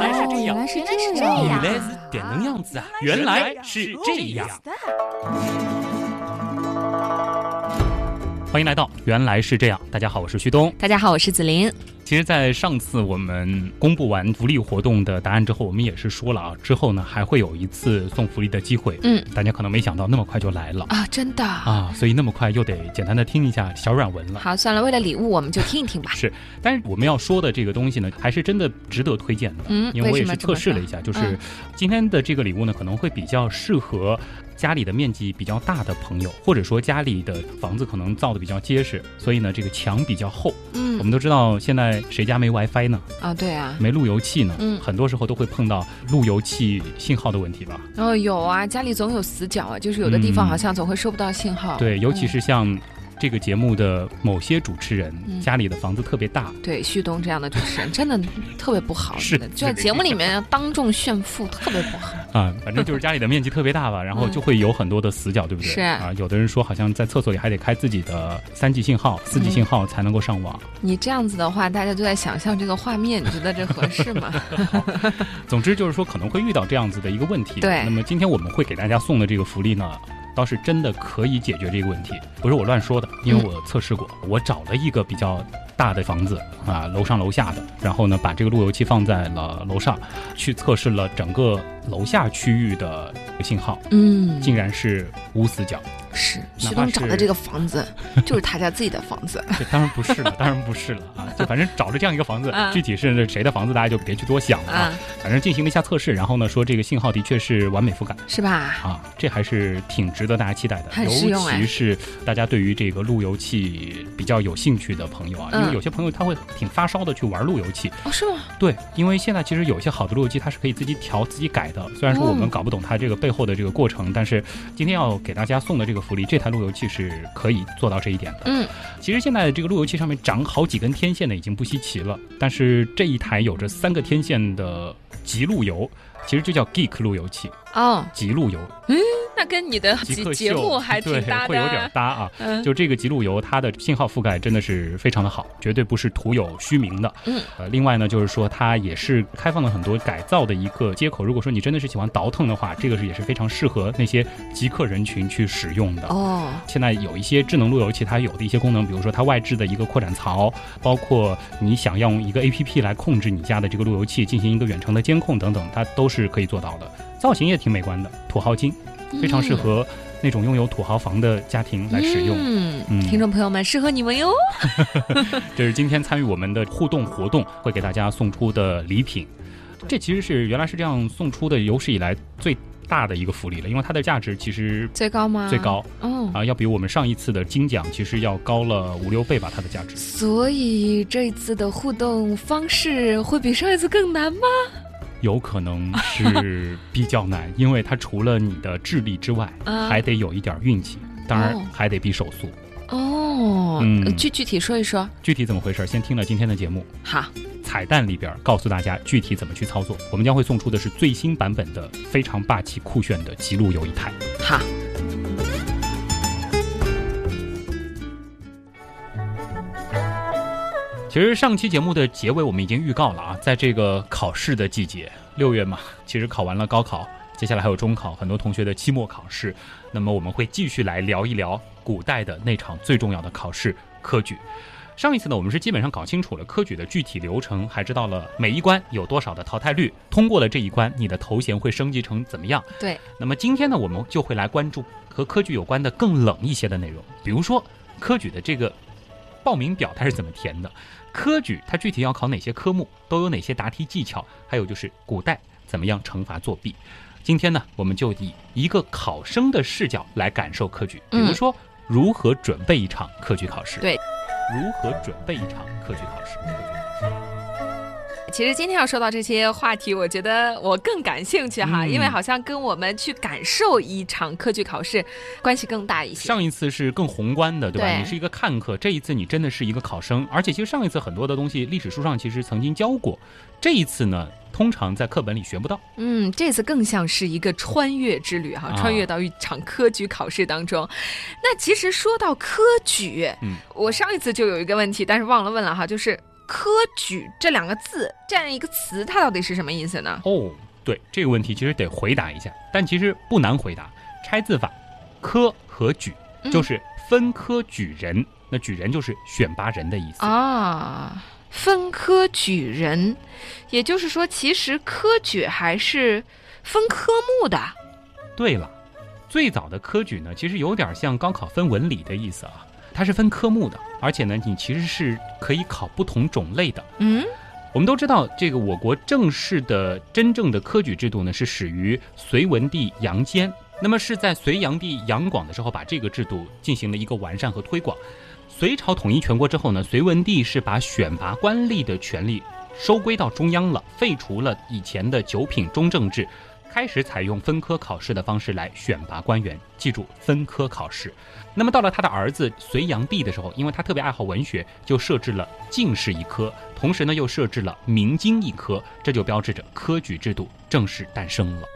来是这样，原来是原来是这样，原来是点能样。子啊！原来是这样。欢迎来到《原来是这样》，大家好，我是旭东。大家好，我是子林。其实，在上次我们公布完福利活动的答案之后，我们也是说了啊，之后呢还会有一次送福利的机会。嗯，大家可能没想到那么快就来了啊，真的啊，所以那么快又得简单的听一下小软文了。好，算了，为了礼物，我们就听一听吧。是，但是我们要说的这个东西呢，还是真的值得推荐的。嗯，因为我也是测试了一下，就是嗯今天的这个礼物呢，可能会比较适合家里的面积比较大的朋友，或者说家里的房子可能造的比较结实，所以呢，这个墙比较厚。嗯我嗯们都知道，现在谁家没 WiFi 呢？啊，对啊，没路由器呢？嗯很多时候都会碰到路由器信号的问题吧？哦，有啊，家里总有死角啊，就是有的地方嗯好像总会收不到信号。对，尤其嗯是像这个节目的某些主持人，嗯家里的房子特别大，对旭东这样的主持人真的特别不好，是的就在节目里面当众炫富，特别不好。啊，反正就是家里的面积特别大吧，然后就会有很多的死角，对不对？嗯是啊，有的人说好像在厕所里还得开自己的三 G 信号、四 G 嗯信号才能够上网。你这样子的话，大家就在想象这个画面，你觉得这合适吗？总之就是说可能会遇到这样子的一个问题。对那么今天我们会给大家送的这个福利呢，倒是真的可以解决这个问题，不是我乱说的，因为我测试过，我找了一个比较。大的房子啊，楼上楼下的，然后呢，把这个路由器放在了楼上，去测试了整个楼下区域的信号，嗯，竟然是无死角。是旭哪怕是东找的这个房子，就是他家自己的房子。这当然不是了，当然不是了啊！就反正找了这样一个房子啊，具体是谁的房子，大家就别去多想了啊啊。，反正进行了一下测试，然后呢，说这个信号的确是完美覆盖是吧？啊，这还是挺值得大家期待的。尤其是大家对于这个路由器比较有兴趣的朋友啊，因为嗯有些朋友他会挺发烧的去玩路由器。哦，是吗？对，因为现在其实有些好的路由器它是可以自己调、自己改的。虽然说我们哦搞不懂它这个背后的这个过程，但是今天要给大家送的这个福利，这台路由器是可以做到这一点的。嗯，其实现在这个路由器上面长好几根天线的已经不稀奇了，但是这一台有着三个天线的极路由，其实就叫 Geek 路由器，哦，极路由，嗯那跟你的节节目还挺搭的，会有点搭啊。嗯，就这个极路由，它的信号覆盖真的是非常的好，绝对不是徒有虚名的。嗯，呃，另外呢，就是说它也是开放了很多改造的一个接口。如果说你真的是喜欢倒腾的话，这个是也是非常适合那些极客人群去使用的。哦，现在有一些智能路由器，它有的一些功能，比如说它外置的一个扩展槽，包括你想用一个 APP 来控制你家的这个路由器，进行一个远程的监控等等，它都是可以做到的。造型也挺美观的，土豪金，非常适合那种拥有土豪房的家庭来使用。嗯，嗯听众朋友们，适合你们哟。这是今天参与我们的互动活动会给大家送出的礼品。这其实是原来是这样送出的有史以来最大的一个福利了，因为它的价值其实最高吗？最。高嗯，啊，要比我们上一次的金奖其实要高了五六倍吧，它的价值。所以这一次的互动方式会比上一次更难吗？有可能是 比较难，因为它除了你的智力之外，啊还得有一点运气，当然哦还得比手速。哦，具具体说一说。具体怎么回事？先听了今天的节目，好，彩蛋里边告诉大家具体怎么去操作。我们将会送出的是最新版本的非常霸气酷炫的极路由一台。好，其实上期节目的结尾我们已经预告了啊，在这个考试的季节，六月嘛，其实考完了高考，接下来还有中考，很多同学的期末考试。那么我们会继续来聊一聊古代的那场最重要的考试——科举。上一次呢，我们是基本上搞清楚了科举的具体流程，还知道了每一关有多少的淘汰率，通过了这一关，你的头衔会升级成怎么样。对，那么今天呢，我们就会来关注和科举有关的更冷一些的内容，比如说科举的这个报名表它是怎么填的，科举它具体要考哪些科目，都有哪些答题技巧，还有就是古代怎么样惩罚作弊。今天呢，我们就以一个考生的视角来感受科举，比如说如何准备一场科举考试，对，如何准备一场科举考试，科举考试。其实今天要说到这些话题，我觉得我更感兴趣哈，嗯因为好像跟我们去感受一场科举考试关系更大一些。上一次是更宏观的，对吧？对你是一个看客，这一次你真的是一个考生，而且其实上一次很多的东西历史书上其实曾经教过，这一次呢，通常在课本里学不到。嗯，这次更像是一个穿越之旅哈，啊穿越到一场科举考试当中。那其实说到科举，嗯，我上一次就有一个问题，但是忘了问了哈，就是科举这两个字这样一个词，它到底是什么意思呢？哦，对这个问题其实得回答一下，但其实不难回答。拆字法，科和举就是分科举人，那举人就是选拔人的意思啊。分科举人，也就是说，其实科举还是分科目的。对了，最早的科举呢，其实有点像高考分文理的意思啊，它是分科目的，而且呢，你其实是可以考不同种类的。嗯，我们都知道，这个我国正式的真正的科举制度呢，是始于隋文帝杨坚，那么是在隋炀帝杨广的时候，把这个制度进行了一个完善和推广。隋朝统一全国之后呢，隋文帝是把选拔官吏的权利收归到中央了，废除了以前的九品中正制，开始采用分科考试的方式来选拔官员。记住，分科考试。那么到了他的儿子隋炀帝的时候，因为他特别爱好文学，就设置了进士一科，同时呢又设置了明经一科，这就标志着科举制度正式诞生了。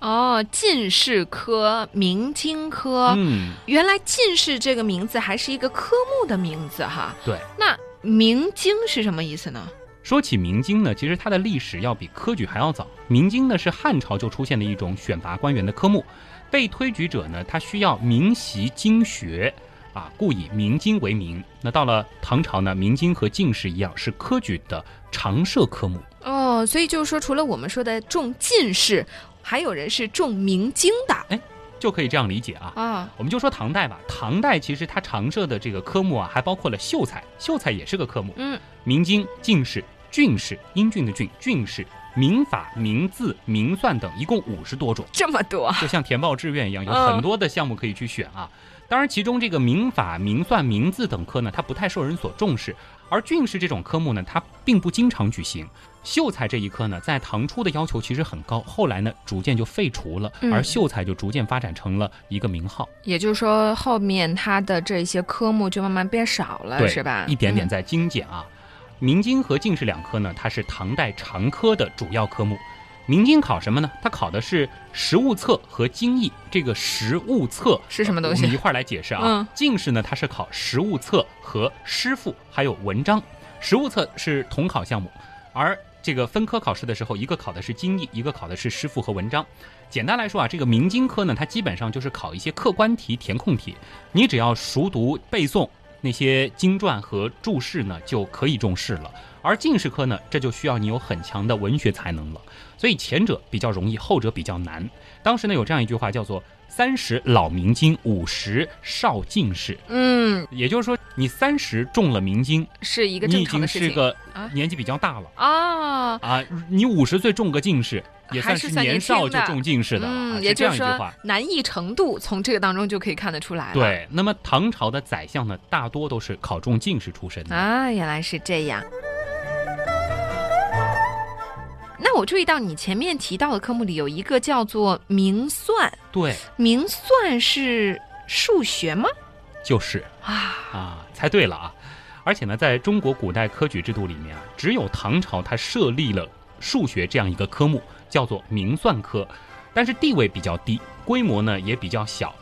哦，进士科、明经科，嗯，原来进士这个名字还是一个科目的名字哈。对，那明经是什么意思呢？说起明经呢，其实它的历史要比科举还要早。明经呢是汉朝就出现的一种选拔官员的科目，被推举者呢他需要明习经学，啊，故以明经为名。那到了唐朝呢，明经和进士一样是科举的常设科目。哦，所以就是说，除了我们说的中进士。还有人是中明经的，哎，就可以这样理解啊。啊，我们就说唐代吧，唐代其实它常设的这个科目啊，还包括了秀才，秀才也是个科目。嗯，明经、进士、进士，英俊的俊，进士，民法、民字、民算等，一共五十多种。这么多，就像填报志愿一样，有很多的项目可以去选啊。当然，其中这个民法、民算、民字等科呢，它不太受人所重视。而郡士这种科目呢，它并不经常举行。秀才这一科呢，在唐初的要求其实很高，后来呢，逐渐就废除了，而秀才就逐渐发展成了一个名号。也就是说，后面它的这些科目就慢慢变少了，是吧？一点点在精简啊。明经和进士两科呢，它是唐代常科的主要科目。明经考什么呢？它考的是实物册和经义。这个实物册是什么东西？我们一块儿来解释啊。进士呢，它是考实物册和诗赋，还有文章。实物册是统考项目，而这个分科考试的时候，一个考的是经义，一个考的是诗赋和文章。简单来说啊，这个明经科呢，它基本上就是考一些客观题、填空题，你只要熟读背诵那些经传和注释呢，就可以重视了。而进士科呢，这就需要你有很强的文学才能了。所以前者比较容易，后者比较难。当时呢有这样一句话叫做“三十老明经，五十少进士”。嗯，也就是说你三十中了明经是一个正常的事情。你已经是个年纪比较大了啊啊！你五十岁中个进士，也算是年少就中进士的了。是这样一句话，难易程度从这个当中就可以看得出来了。对，那么唐朝的宰相呢，大多都是考中进士出身的啊，原来是这样。那我注意到你前面提到的科目里有一个叫做明算，对，明算是数学吗？就是啊啊，猜对了啊！而且呢，在中国古代科举制度里面啊，只有唐朝它设立了数学这样一个科目，叫做明算科，但是地位比较低，规模呢也比较小。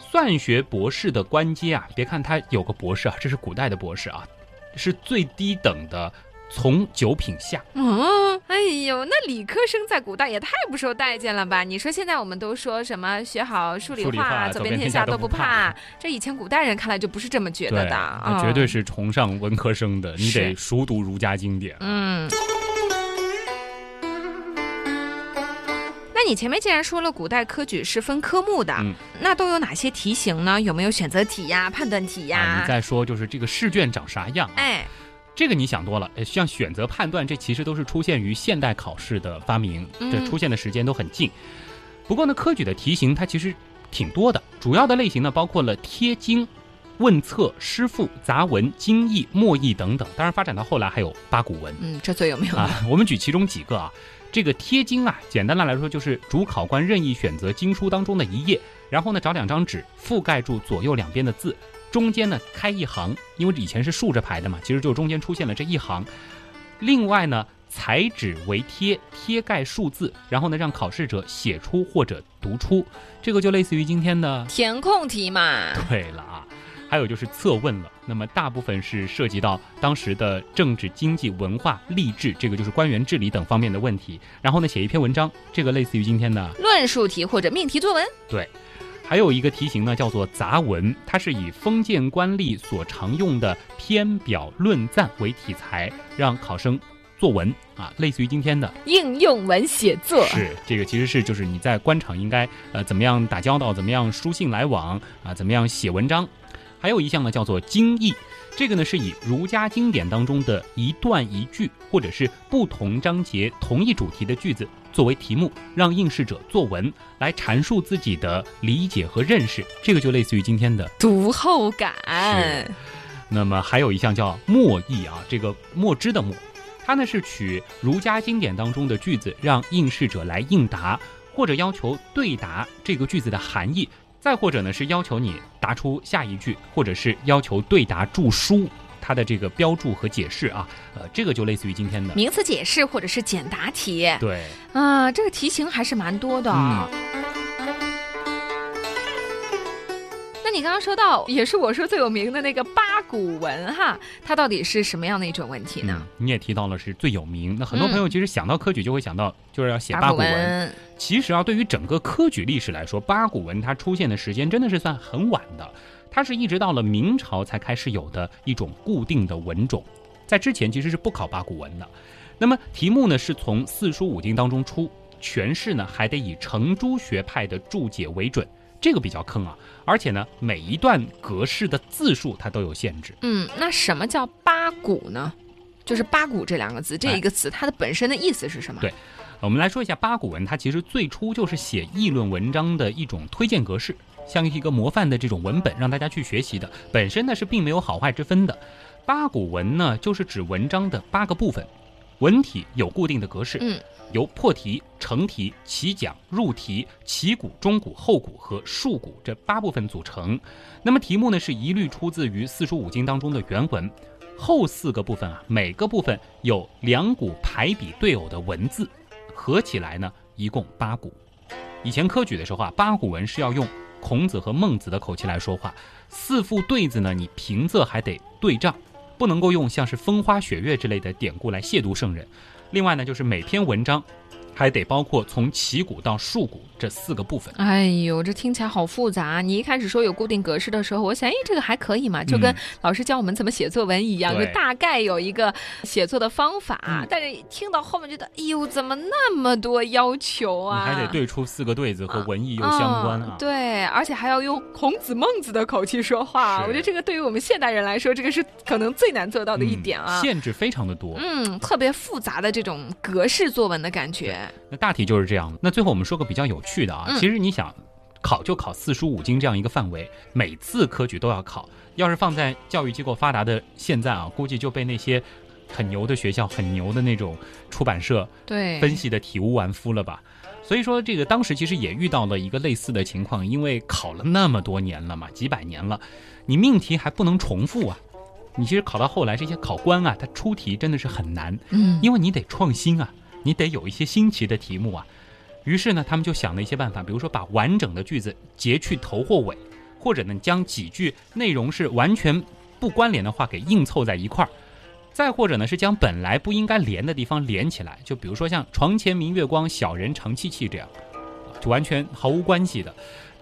算学博士的官阶啊，别看他有个博士啊，这是古代的博士啊，是最低等的。从九品下，嗯，哎呦，那理科生在古代也太不受待见了吧？你说现在我们都说什么学好数理化，走遍天下都不怕，这以前古代人看来就不是这么觉得的啊，绝对是崇尚文科生的，你得熟读儒家经典。嗯，你前面既然说了古代科举是分科目的，那都有哪些题型呢？有没有选择题呀、判断题呀？你再说就是这个试卷长啥样？哎。这个你想多了，像选择判断，这其实都是出现于现代考试的发明，这出现的时间都很近。不过呢，科举的题型它其实挺多的，主要的类型呢包括了贴经、问策、诗赋、杂文、经义、墨义等等。当然，发展到后来还有八股文。嗯，这最有名啊。我们举其中几个啊，这个贴经啊，简单的来说就是主考官任意选择经书当中的一页，然后呢找两张纸覆盖住左右两边的字。中间呢开一行，因为以前是竖着排的嘛，其实就中间出现了这一行。另外呢，裁纸为贴，贴盖数字，然后呢让考试者写出或者读出，这个就类似于今天的填空题嘛。对了啊，还有就是测问了。那么大部分是涉及到当时的政治、经济、文化、吏治，这个就是官员治理等方面的问题。然后呢，写一篇文章，这个类似于今天的论述题或者命题作文。对。还有一个题型呢，叫做杂文，它是以封建官吏所常用的篇表论赞为题材，让考生作文啊，类似于今天的应用文写作。是这个，其实是就是你在官场应该呃怎么样打交道，怎么样书信来往啊，怎么样写文章。还有一项呢，叫做经义，这个呢是以儒家经典当中的一段一句，或者是不同章节同一主题的句子。作为题目，让应试者作文来阐述自己的理解和认识，这个就类似于今天的读后感。那么还有一项叫墨译啊，这个墨汁的墨，它呢是取儒家经典当中的句子，让应试者来应答，或者要求对答这个句子的含义，再或者呢是要求你答出下一句，或者是要求对答注书。它的这个标注和解释啊，呃，这个就类似于今天的名词解释或者是简答题。对，啊，这个题型还是蛮多的。那你刚刚说到，也是我说最有名的那个八股文哈，它到底是什么样的一种问题呢？你也提到了是最有名，那很多朋友其实想到科举就会想到就是要写八股文。其实啊，对于整个科举历史来说，八股文它出现的时间真的是算很晚的。它是一直到了明朝才开始有的一种固定的文种，在之前其实是不考八股文的。那么题目呢是从四书五经当中出，诠释呢还得以程朱学派的注解为准，这个比较坑啊。而且呢每一段格式的字数它都有限制。嗯，那什么叫八股呢？就是八股这两个字，这一个词它的本身的意思是什么？对，我们来说一下八股文，它其实最初就是写议论文章的一种推荐格式。像一个模范的这种文本，让大家去学习的，本身呢是并没有好坏之分的。八股文呢，就是指文章的八个部分，文体有固定的格式，嗯，由破题、成题、起讲、入题、起股、中股、后股和束股这八部分组成。那么题目呢是一律出自于四书五经当中的原文，后四个部分啊，每个部分有两股排比对偶的文字，合起来呢一共八股。以前科举的时候啊，八股文是要用。孔子和孟子的口气来说话，四副对子呢，你平仄还得对仗，不能够用像是风花雪月之类的典故来亵渎圣人。另外呢，就是每篇文章。还得包括从起骨到竖骨这四个部分。哎呦，这听起来好复杂。你一开始说有固定格式的时候，我想，哎，这个还可以嘛，就跟老师教我们怎么写作文一样，就大概有一个写作的方法。但是听到后面觉得，哎呦，怎么那么多要求啊？你还得对出四个对子和文艺又相关啊。对，而且还要用孔子、孟子的口气说话。我觉得这个对于我们现代人来说，这个是可能最难做到的一点啊。限制非常的多。嗯，特别复杂的这种格式作文的感觉。那大体就是这样的。那最后我们说个比较有趣的啊，其实你想考就考四书五经这样一个范围，每次科举都要考。要是放在教育机构发达的现在啊，估计就被那些很牛的学校、很牛的那种出版社对分析的体无完肤了吧。所以说，这个当时其实也遇到了一个类似的情况，因为考了那么多年了嘛，几百年了，你命题还不能重复啊。你其实考到后来，这些考官啊，他出题真的是很难，嗯，因为你得创新啊。你得有一些新奇的题目啊，于是呢，他们就想了一些办法，比如说把完整的句子截去头或尾，或者呢，将几句内容是完全不关联的话给硬凑在一块儿，再或者呢，是将本来不应该连的地方连起来，就比如说像“床前明月光，小人长戚戚”这样，就完全毫无关系的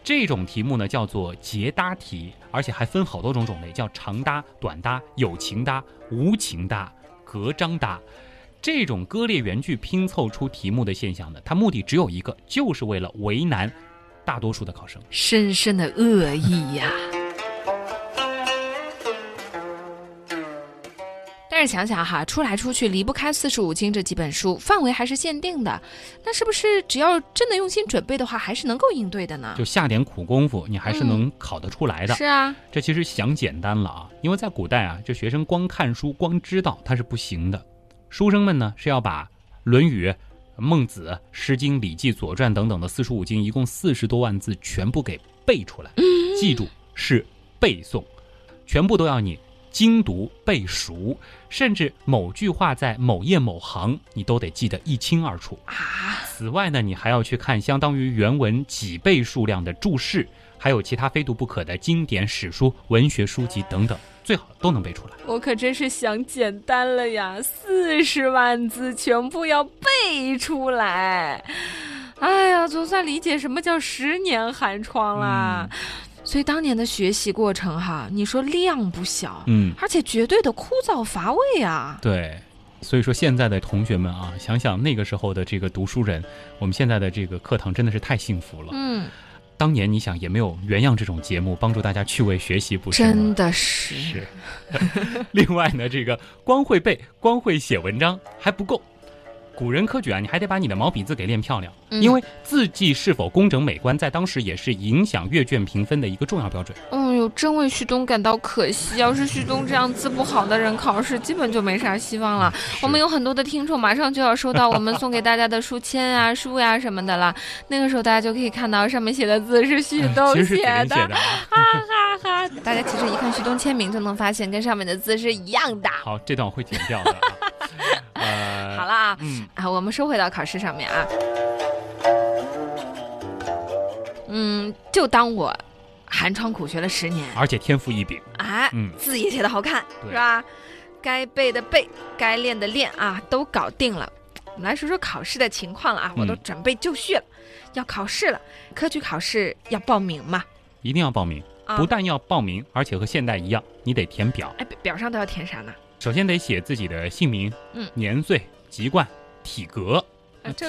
这种题目呢，叫做结搭题，而且还分好多种种类，叫长搭、短搭、有情搭、无情搭、隔章搭。这种割裂原句拼凑出题目的现象呢，它目的只有一个，就是为了为难大多数的考生。深深的恶意呀！但是想想哈，出来出去离不开四书五经这几本书，范围还是限定的。那是不是只要真的用心准备的话，还是能够应对的呢？就下点苦功夫，你还是能考得出来的。是啊，这其实想简单了啊，因为在古代啊，这学生光看书、光知道他是不行的。书生们呢是要把《论语》《孟子》《诗经》《礼记》《左传》等等的四书五经，一共四十多万字全部给背出来。记住是背诵，全部都要你精读背熟，甚至某句话在某页某行你都得记得一清二楚啊。此外呢，你还要去看相当于原文几倍数量的注释。还有其他非读不可的经典史书、文学书籍等等，最好都能背出来。我可真是想简单了呀，四十万字全部要背出来。哎呀，总算理解什么叫十年寒窗啦。所以当年的学习过程哈，你说量不小，嗯，而且绝对的枯燥乏味啊。对，所以说现在的同学们啊，想想那个时候的这个读书人，我们现在的这个课堂真的是太幸福了。嗯，当年你想也没有原样这种节目帮助大家趣味学习，不是真的是是。另外呢，这个光会背、光会写文章还不够。古人科举啊，你还得把你的毛笔字给练漂亮，因为字迹是否工整美观，在当时也是影响阅卷评分的一个重要标准。哎呦，真为旭东感到可惜。要是旭东这样字不好的人，考试基本就没啥希望了。我们有很多的听众马上就要收到我们送给大家的书签啊、书呀什么的了。那个时候大家就可以看到上面写的字是旭东写的，哈哈哈！大家其实一看旭东签名就能发现，跟上面的字是一样的。好，这段我会剪掉的。呃，啊，嗯啊，我们说回到考试上面啊，嗯，就当我寒窗苦学了十年，而且天赋异禀，哎，字也写的好看，是吧？该背的背，该练的练啊，都搞定了。我们来说说考试的情况了啊，我都准备就绪了，要考试了。科举考试要报名嘛？一定要报名，不但要报名，而且和现代一样，你得填表。哎，表上都要填啥呢？首先得写自己的姓名、嗯，年岁、籍贯、体格，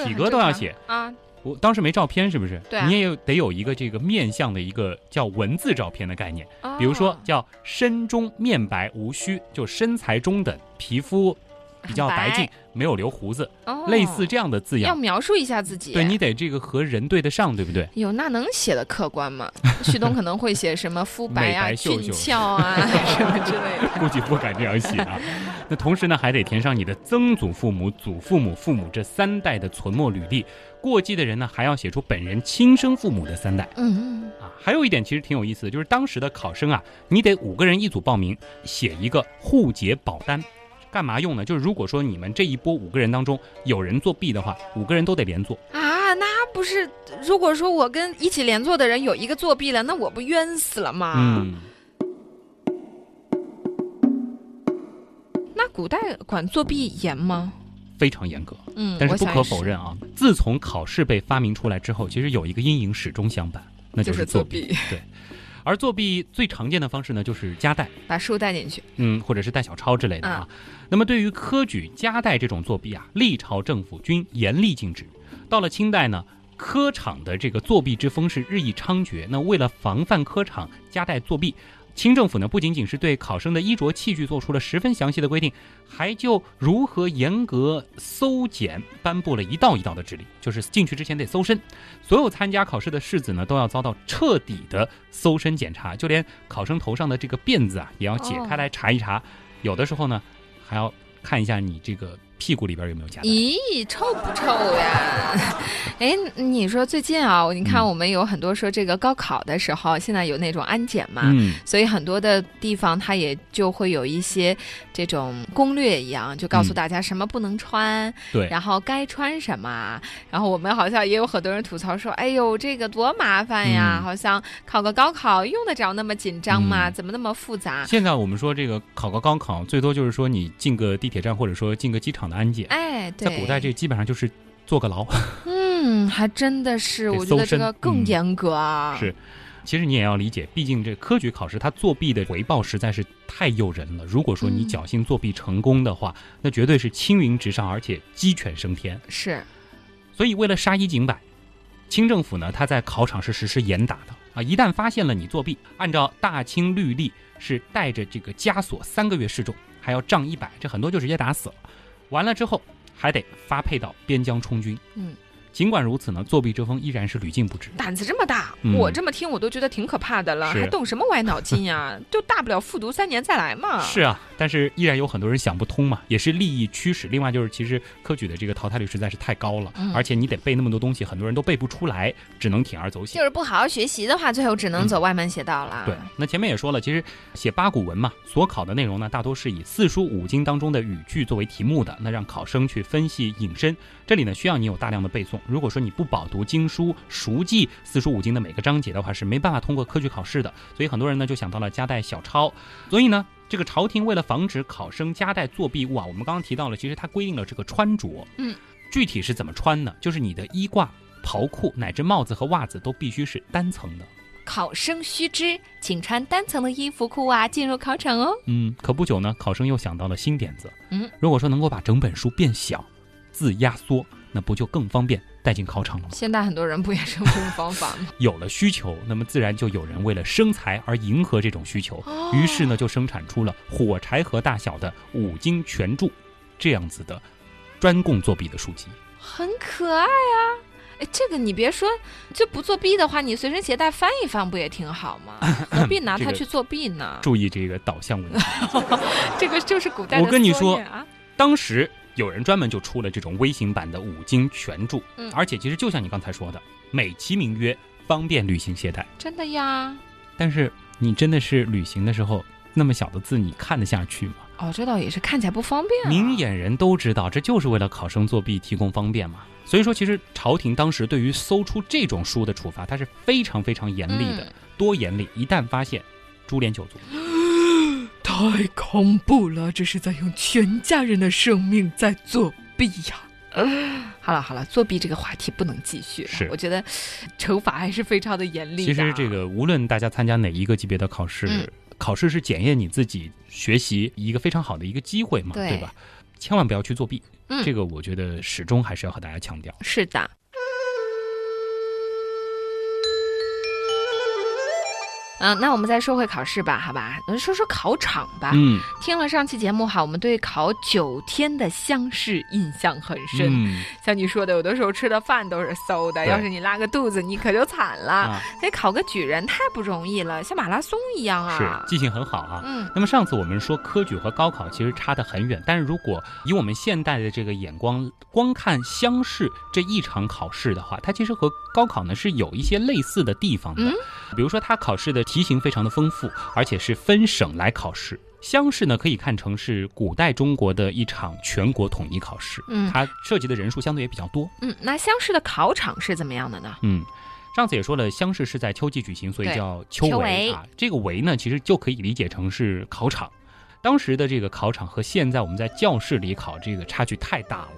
体格都要写啊。我当时没照片，是不是？对，你也有得有一个这个面相的一个叫文字照片的概念，比如说叫身中面白无须，就身材中等，皮肤。比较白净，没有留胡子，类似这样的字样，要描述一下自己。对你得这个和人对得上，对不对？有，那能写的客观吗？旭东可能会写什么肤白啊、俊俏啊 什么之类的，估计不敢这样写啊。那同时呢，还得填上你的曾祖父母、祖父母、父母这三代的存没履历。过继的人呢，还要写出本人亲生父母的三代。嗯啊，还有一点其实挺有意思的，就是当时的考生啊，你得五个人一组报名，写一个户籍保单。干嘛用呢？就是如果说你们这一波五个人当中有人作弊的话，五个人都得连坐啊。那不是，如果说我跟一起连坐的人有一个作弊了，那我不冤死了吗？嗯。那古代管作弊严吗？非常严格。嗯。但是不可否认啊，自从考试被发明出来之后，其实有一个阴影始终相伴，那就是作弊。对。而作弊最常见的方式呢，就是夹带，把书带进去，嗯，或者是带小抄之类的啊。那么对于科举夹带这种作弊啊，历朝政府均严厉禁止。到了清代呢，科场的这个作弊之风是日益猖獗。那为了防范科场夹带作弊。清政府呢，不仅仅是对考生的衣着器具做出了十分详细的规定，还就如何严格搜检颁布了一道一道的指令，就是进去之前得搜身，所有参加考试的士子呢，都要遭到彻底的搜身检查，就连考生头上的这个辫子啊，也要解开来查一查，有的时候呢，还要看一下你这个。屁股里边有没有夹带？咦，臭不臭呀？哎，你说最近啊，你看我们有很多说这个高考的时候，现在有那种安检嘛，所以很多的地方它也就会有一些这种攻略一样，就告诉大家什么不能穿，对，然后该穿什么。然后我们好像也有很多人吐槽说：“哎呦，这个多麻烦呀！好像考个高考用得着那么紧张吗？怎么那么复杂？”现在我们说这个考个高考，最多就是说你进个地铁站，或者说进个机场的。安检，哎，在古代这基本上就是坐个牢。嗯，还真的是，我觉得这个更严格啊。是，其实你也要理解，毕竟这科举考试它作弊的回报实在是太诱人了。如果说你侥幸作弊成功的话，那绝对是青云直上，而且鸡犬升天。是，所以为了杀一儆百，清政府呢，他在考场是实施严打的啊。一旦发现了你作弊，按照大清律例是带着这个枷锁三个月示众，还要杖一百，这很多就直接打死了。完了之后，还得发配到边疆充军。嗯，尽管如此呢，作弊之风依然是屡禁不止。胆子这么大，我这么听我都觉得挺可怕的了，还动什么歪脑筋呀？就大不了复读三年再来嘛。是啊，但是依然有很多人想不通嘛，也是利益驱使。另外就是，其实科举的这个淘汰率实在是太高了，而且你得背那么多东西，很多人都背不出来，只能铤而走险。就是不好好学习的话，最后只能走歪门邪道了。对，那前面也说了，其实写八股文嘛，所考的内容呢，大多是以四书五经当中的语句作为题目的，那让考生去分析引申。这里呢，需要你有大量的背诵。如果说你不饱读经书，熟记四书五经的每个章节的话，是没办法通过科举考试的。所以很多人呢，就想到了夹带小抄。所以呢。这个朝廷为了防止考生夹带作弊物啊，我们刚刚提到了，其实它规定了这个穿着，嗯，具体是怎么穿呢？就是你的衣褂、袍裤乃至帽子和袜子都必须是单层的。考生须知，请穿单层的衣服裤啊进入考场哦。嗯，可不久呢，考生又想到了新点子，嗯，如果说能够把整本书变小，字压缩，那不就更方便？带进考场了吗？现在很多人不也是用这种方法吗？有了需求，那么自然就有人为了生财而迎合这种需求，于是呢就生产出了火柴盒大小的五经全注这样子的专供作弊的书籍，很可爱啊！哎，这个你别说，就不作弊的话，你随身携带翻一翻不也挺好吗？何必拿它去作弊呢？注意这个导向问题，这个就是古代。我跟你说啊，当时。有人专门就出了这种微型版的五经全注，嗯，而且其实就像你刚才说的，美其名曰方便旅行携带，真的呀。但是你真的是旅行的时候那么小的字，你看得下去吗？哦，这倒也是看起来不方便。明眼人都知道，这就是为了考生作弊提供方便嘛。所以说，其实朝廷当时对于搜出这种书的处罚，它是非常非常严厉的，多严厉，一旦发现，株连九族。太恐怖了！这是在用全家人的生命在作弊呀！好了好了，作弊这个话题不能继续。是，我觉得惩罚还是非常的严厉。其实这个无论大家参加哪一个级别的考试，考试是检验你自己学习一个非常好的一个机会嘛，对吧？千万不要去作弊。嗯，这个我觉得始终还是要和大家强调。是的。嗯，那我们再说回考试吧，好吧？们说说考场吧。嗯，听了上期节目哈，我们对考九天的乡试印象很深。嗯，像你说的，有的时候吃的饭都是馊的，要是你拉个肚子，你可就惨了。得考个举人太不容易了，像马拉松一样啊。是，记性很好啊。嗯。那么上次我们说科举和高考其实差得很远，但是如果以我们现代的这个眼光，光看乡试这一场考试的话，它其实和高考呢是有一些类似的地方的。嗯。比如说，它考试的题型非常的丰富，而且是分省来考试。乡试呢，可以看成是古代中国的一场全国统一考试。嗯，它涉及的人数相对也比较多。嗯，那乡试的考场是怎么样的呢？嗯，上次也说了，乡试是在秋季举行，所以叫秋闱啊。这个闱呢，其实就可以理解成是考场。当时的这个考场和现在我们在教室里考这个差距太大了。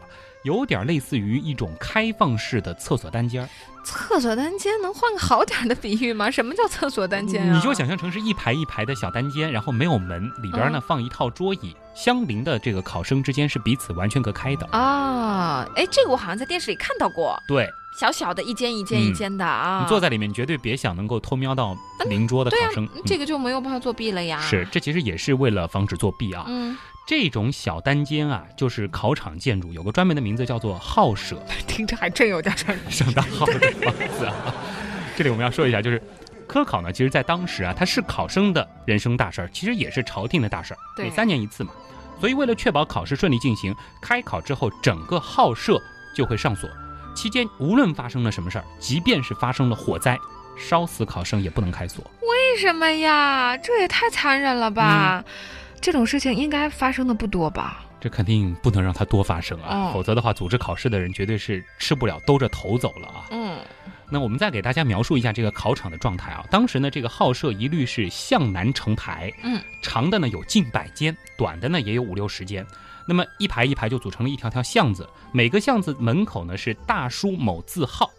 有点类似于一种开放式的厕所单间儿。厕所单间能换个好点的比喻吗？什么叫厕所单间啊？你就想象成是一排一排的小单间，然后没有门，里边呢放一套桌椅，相邻的这个考生之间是彼此完全隔开的。啊，哎，这个我好像在电视里看到过。对，小小的一间一间一间的啊。你坐在里面，绝对别想能够偷瞄到邻桌的考生。这个就没有办法作弊了呀。是，这其实也是为了防止作弊啊。嗯。这种小单间啊，就是考场建筑，有个专门的名字叫做号舍。听着还真有点上大号的房子啊。这里我们要说一下，就是科考呢，其实在当时啊，它是考生的人生大事儿，其实也是朝廷的大事儿。每三年一次嘛，所以为了确保考试顺利进行，开考之后整个号舍就会上锁，期间无论发生了什么事儿，即便是发生了火灾，烧死考生也不能开锁。为什么呀？这也太残忍了吧！这种事情应该发生的不多吧？这肯定不能让它多发生啊，否则的话，组织考试的人绝对是吃不了兜着头走了啊。嗯，那我们再给大家描述一下这个考场的状态啊。当时呢，这个号舍一律是向南成排，嗯，长的呢有近百间，短的呢也有五六十间。那么一排一排就组成了一条条巷子，每个巷子门口呢是大书某字号，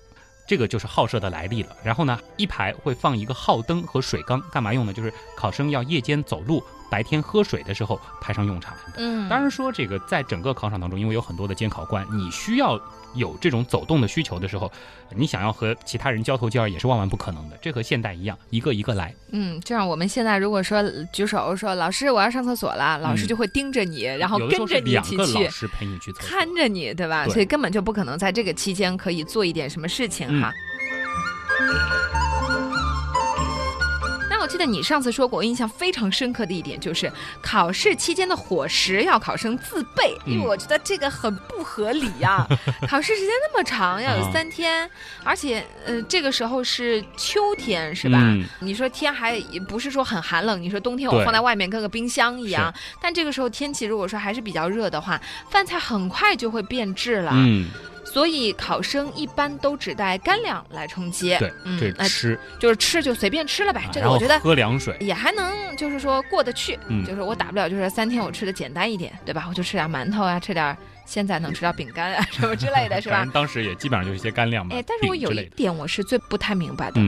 这个就是号舍的来历了。然后呢，一排会放一个号灯和水缸，干嘛用呢？就是考生要夜间走路。白天喝水的时候派上用场。嗯，当然说这个在整个考场当中，因为有很多的监考官，你需要有这种走动的需求的时候，你想要和其他人交头接耳也是万万不可能的。这和现代一样，一个一个来。嗯，这样我们现在如果说举手说老师我要上厕所了，老师就会盯着你，然后跟着你一起去，老师陪你去看着你，对吧？所以根本就不可能在这个期间可以做一点什么事情哈。我记得你上次说过，我印象非常深刻的一点就是考试期间的伙食要考生自备，因为我觉得这个很不合理呀。考试时间那么长，要有三天，而且呃这个时候是秋天是吧？你说天还不是说很寒冷，你说冬天我放在外面跟个冰箱一样，但这个时候天气如果说还是比较热的话，饭菜很快就会变质了。嗯。所以考生一般都只带干粮来充饥。对，这吃就是吃就随便吃了呗。这个我觉得喝凉水也还能，就是说过得去。嗯，就是我打不了，就是三天我吃的简单一点，对吧？我就吃点馒头啊，吃点现在能吃到饼干啊什么之类的，是吧？当时也基本上就是一些干粮嘛。哎，但是我有一点我是最不太明白的，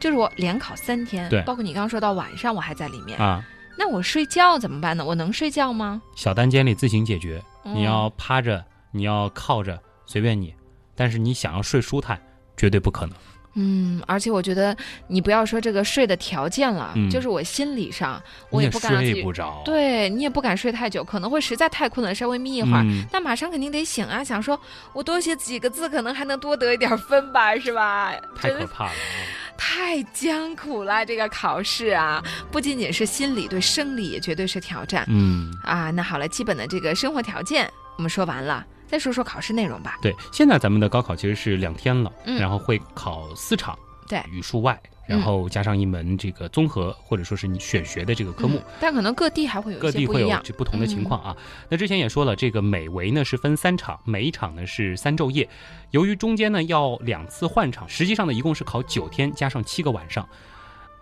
就是我连考三天，对，包括你刚刚说到晚上我还在里面啊，那我睡觉怎么办呢？我能睡觉吗？小单间里自行解决，你要趴着，你要靠着，随便你。但是你想要睡舒坦，绝对不可能。嗯，而且我觉得你不要说这个睡的条件了，就是我心理上我也不敢睡不着。对你也不敢睡太久，可能会实在太困了，稍微眯一会儿，但马上肯定得醒啊，想说我多写几个字，可能还能多得一点分吧，是吧？太可怕了，太艰苦了，这个考试啊，不仅仅是心理，对生理也绝对是挑战。嗯啊，那好了，基本的这个生活条件我们说完了。再说说考试内容吧。对，现在咱们的高考其实是两天了，然后会考四场，对，语数外，然后加上一门这个综合或者说是你选学的这个科目。但可能各地还会有各地会有就不同的情况啊。那之前也说了，这个每围呢是分三场，每一场呢是三昼夜。由于中间呢要两次换场，实际上呢一共是考九天，加上七个晚上。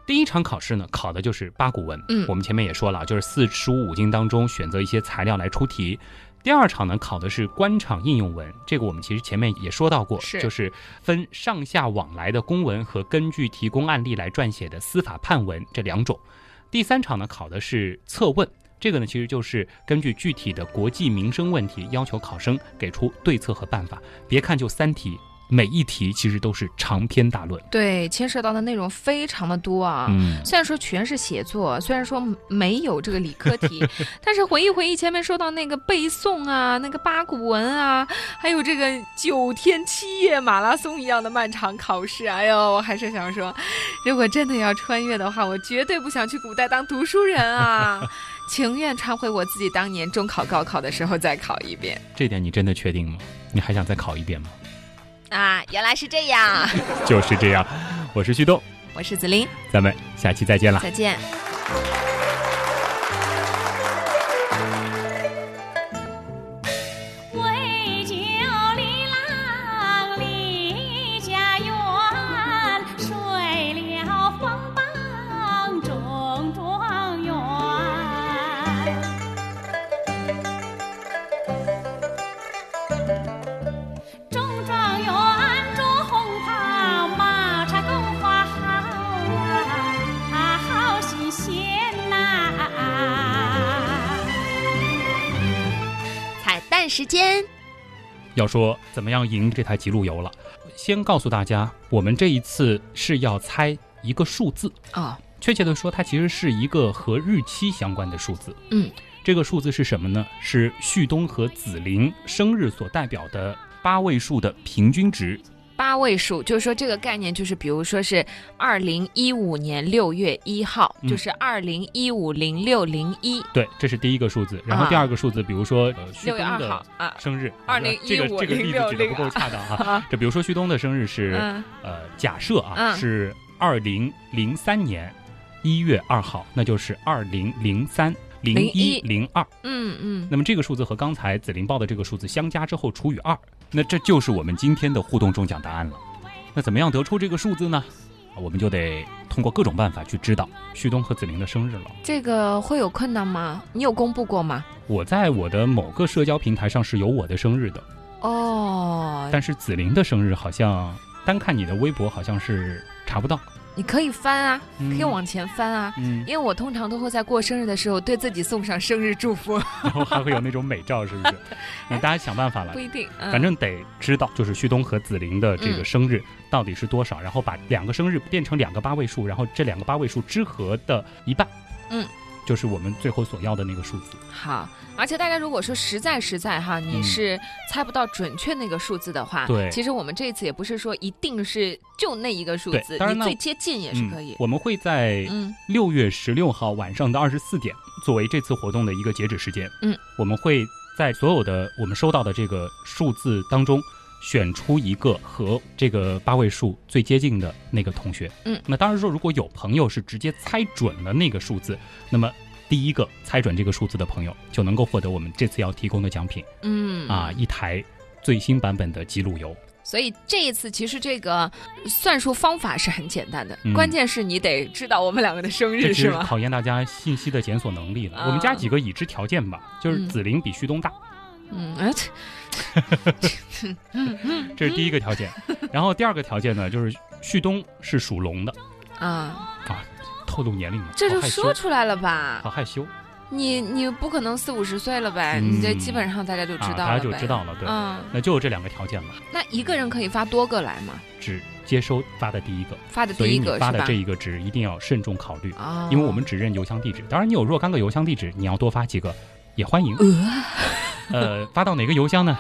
第一场考试呢考的就是八股文，嗯，我们前面也说了，就是四书五经当中选择一些材料来出题。第二场呢，考的是官场应用文，这个我们其实前面也说到过，就是分上下往来的公文和根据提供案例来撰写的司法判文这两种。第三场呢，考的是测问，这个呢其实就是根据具体的国计民生问题，要求考生给出对策和办法。别看就三题。每一题其实都是长篇大论，对，牵涉到的内容非常的多啊。嗯，虽然说全是写作，虽然说没有这个理科题，但是回忆回忆前面说到那个背诵啊，那个八股文啊，还有这个九天七夜马拉松一样的漫长考试，哎呦，我还是想说，如果真的要穿越的话，我绝对不想去古代当读书人啊，情愿穿回我自己当年中考、高考的时候再考一遍。这点你真的确定吗？你还想再考一遍吗？啊，原来是这样，就是这样。我是旭东，我是子林，咱们下期再见了，再见。要说怎么样赢这台极路由了，先告诉大家，我们这一次是要猜一个数字啊，确切的说，它其实是一个和日期相关的数字。嗯，这个数字是什么呢？是旭东和紫菱生日所代表的八位数的平均值。八位数，就是说这个概念，就是比如说是二零一五年六月一号，就是二零一五零六零一。对，这是第一个数字。然后第二个数字，比如说旭东的生日，二零一五这个例子举的不够恰当哈。这比如说旭东的生日是呃，假设啊是二零零三年一月二号，那就是二零零三零一零二。嗯嗯。那么这个数字和刚才紫菱报的这个数字相加之后除以二。那这就是我们今天的互动中奖答案了。那怎么样得出这个数字呢？我们就得通过各种办法去知道旭东和紫菱的生日了。这个会有困难吗？你有公布过吗？我在我的某个社交平台上是有我的生日的。哦。但是紫菱的生日好像单看你的微博好像是查不到。你可以翻啊，可以往前翻啊，因为我通常都会在过生日的时候对自己送上生日祝福，然后还会有那种美照，是不是？那 大家想办法了，不一定，反正得知道，就是旭东和紫菱的这个生日到底是多少，然后把两个生日变成两个八位数，然后这两个八位数之和的一半，嗯，就。是我们最后所要的那个数字。好，而且大家如果说实在实在哈，你是猜不到准确那个数字的话，对，其实我们这次也不是说一定是就那一个数字，当然最接近也是可以。我们会在六月十六号晚上的二十四点作为这次活动的一个截止时间。嗯，我们会在所有的我们收到的这个数字当中。选出一个和这个八位数最接近的那个同学。嗯，那当然说，如果有朋友是直接猜准了那个数字，那么第一个猜准这个数字的朋友就能够获得我们这次要提供的奖品。嗯，啊，一台最新版本的记录油。所以这一次其实这个算术方法是很简单的，关键是你得知道我们两个的生日是吗？考验大家信息的检索能力了。我们加几个已知条件吧，就是子玲比旭东大。嗯，这是第一个条件，然后第二个条件呢，就是旭东是属龙的啊啊，透露年龄了，这就说出来了吧？好害羞，你你不可能四五十岁了呗？你这基本上大家就知道了，大家就知道了，对，嗯，那就这两个条件了。那一个人可以发多个来吗？只接收发的第一个，发的第一个发的这一个值一定要慎重考虑啊，因为我们只认邮箱地址。当然，你有若干个邮箱地址，你要多发几个也欢迎。呃，发到哪个邮箱呢？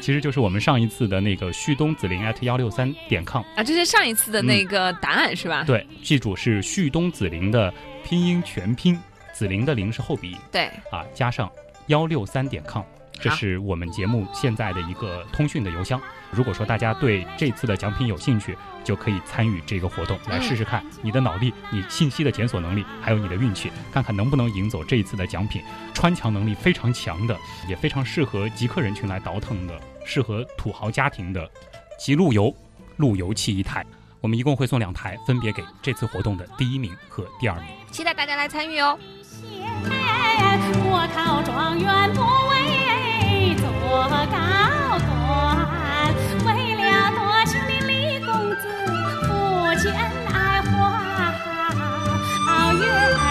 其实就是我们上一次的那个旭东子林 at 幺六三点 com 啊，这是上一次的那个答案是吧？对，记住是旭东子林的拼音全拼，子林的林是后鼻音，对，啊，加上幺六三点 com。这是我们节目现在的一个通讯的邮箱。如果说大家对这次的奖品有兴趣，就可以参与这个活动，来试试看你的脑力、你信息的检索能力，还有你的运气，看看能不能赢走这一次的奖品。穿墙能力非常强的，也非常适合极客人群来倒腾的，适合土豪家庭的，极路由路由器一台。我们一共会送两台，分别给这次活动的第一名和第二名。期待大家来参与哦。多高段？为了多情的李公子，夫妻恩爱花好月。